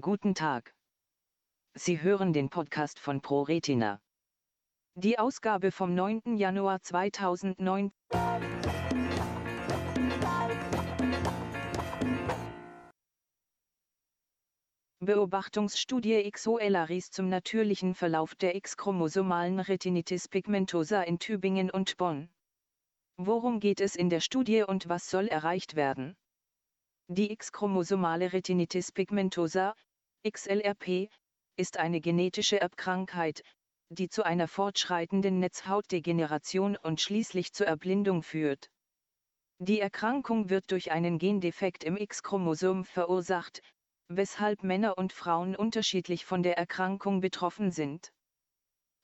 Guten Tag. Sie hören den Podcast von ProRetina. Die Ausgabe vom 9. Januar 2009. Beobachtungsstudie XOLARIS zum natürlichen Verlauf der X-chromosomalen Retinitis pigmentosa in Tübingen und Bonn. Worum geht es in der Studie und was soll erreicht werden? Die X-chromosomale Retinitis pigmentosa, XLRP, ist eine genetische Erbkrankheit, die zu einer fortschreitenden Netzhautdegeneration und schließlich zur Erblindung führt. Die Erkrankung wird durch einen Gendefekt im X-Chromosom verursacht, weshalb Männer und Frauen unterschiedlich von der Erkrankung betroffen sind.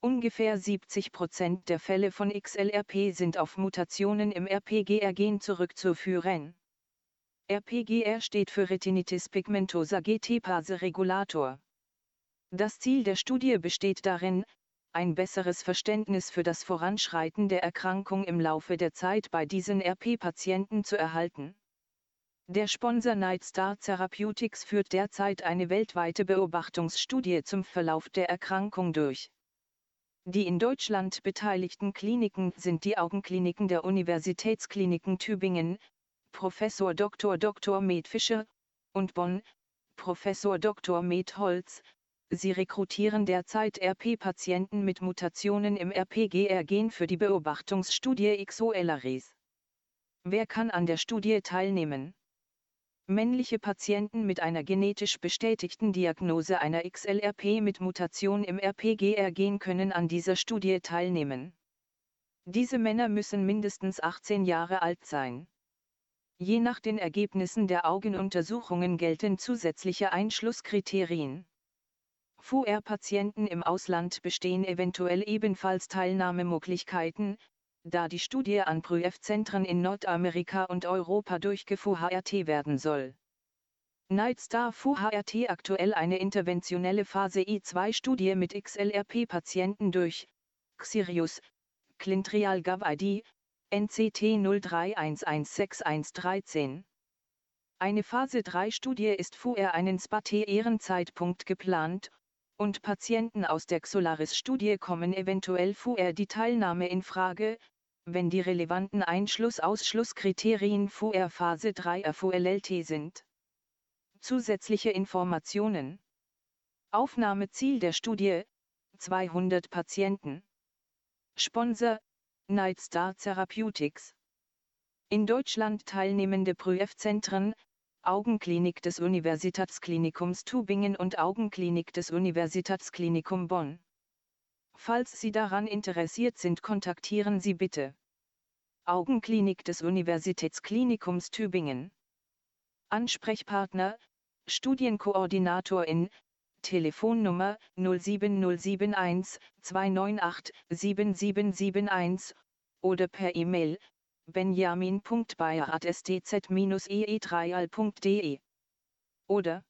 Ungefähr 70 Prozent der Fälle von XLRP sind auf Mutationen im RPGR-Gen zurückzuführen. RPGR steht für Retinitis pigmentosa GT-Pase Regulator. Das Ziel der Studie besteht darin, ein besseres Verständnis für das Voranschreiten der Erkrankung im Laufe der Zeit bei diesen RP-Patienten zu erhalten. Der Sponsor Nightstar Therapeutics führt derzeit eine weltweite Beobachtungsstudie zum Verlauf der Erkrankung durch. Die in Deutschland beteiligten Kliniken sind die Augenkliniken der Universitätskliniken Tübingen, Professor Dr. Dr. Med Fischer, und Bonn, Professor Dr. Med Holz. Sie rekrutieren derzeit RP-Patienten mit Mutationen im RPGR-Gen für die Beobachtungsstudie XOLARIS. Wer kann an der Studie teilnehmen? Männliche Patienten mit einer genetisch bestätigten Diagnose einer XLRP mit Mutation im RPGR-Gen können an dieser Studie teilnehmen. Diese Männer müssen mindestens 18 Jahre alt sein. Je nach den Ergebnissen der Augenuntersuchungen gelten zusätzliche Einschlusskriterien. VR-Patienten im Ausland bestehen eventuell ebenfalls Teilnahmemöglichkeiten, da die Studie an Prüfzentren in Nordamerika und Europa durchgeführt werden soll. Nightstar VHRT aktuell eine interventionelle Phase I2-Studie mit XLRP-Patienten durch Xirius, Clintrial Gov ID, NCT 03116113. Eine Phase 3 Studie ist vorher einen SPAT-Ehrenzeitpunkt geplant, und Patienten aus der Xolaris-Studie kommen eventuell vorher die Teilnahme in Frage, wenn die relevanten Einschluss-Ausschlusskriterien vorher Phase 3 RVLLT sind. Zusätzliche Informationen Aufnahmeziel der Studie 200 Patienten Sponsor Nightstar Therapeutics. In Deutschland teilnehmende Prüfzentren, Augenklinik des Universitätsklinikums Tübingen und Augenklinik des Universitätsklinikum Bonn. Falls Sie daran interessiert sind, kontaktieren Sie bitte. Augenklinik des Universitätsklinikums Tübingen. Ansprechpartner, Studienkoordinator in Telefonnummer 07071 298 7771 oder per E-Mail benjamin.bayer.stz-ee3al.de oder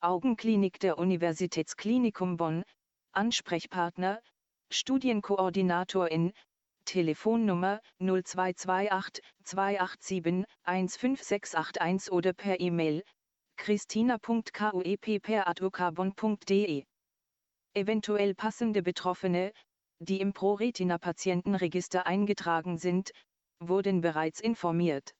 Augenklinik der Universitätsklinikum Bonn, Ansprechpartner, Studienkoordinator in Telefonnummer 0228 287 15681 oder per E-Mail christina.koep.advocabon.de. Eventuell passende Betroffene, die im ProRetina-Patientenregister eingetragen sind, wurden bereits informiert.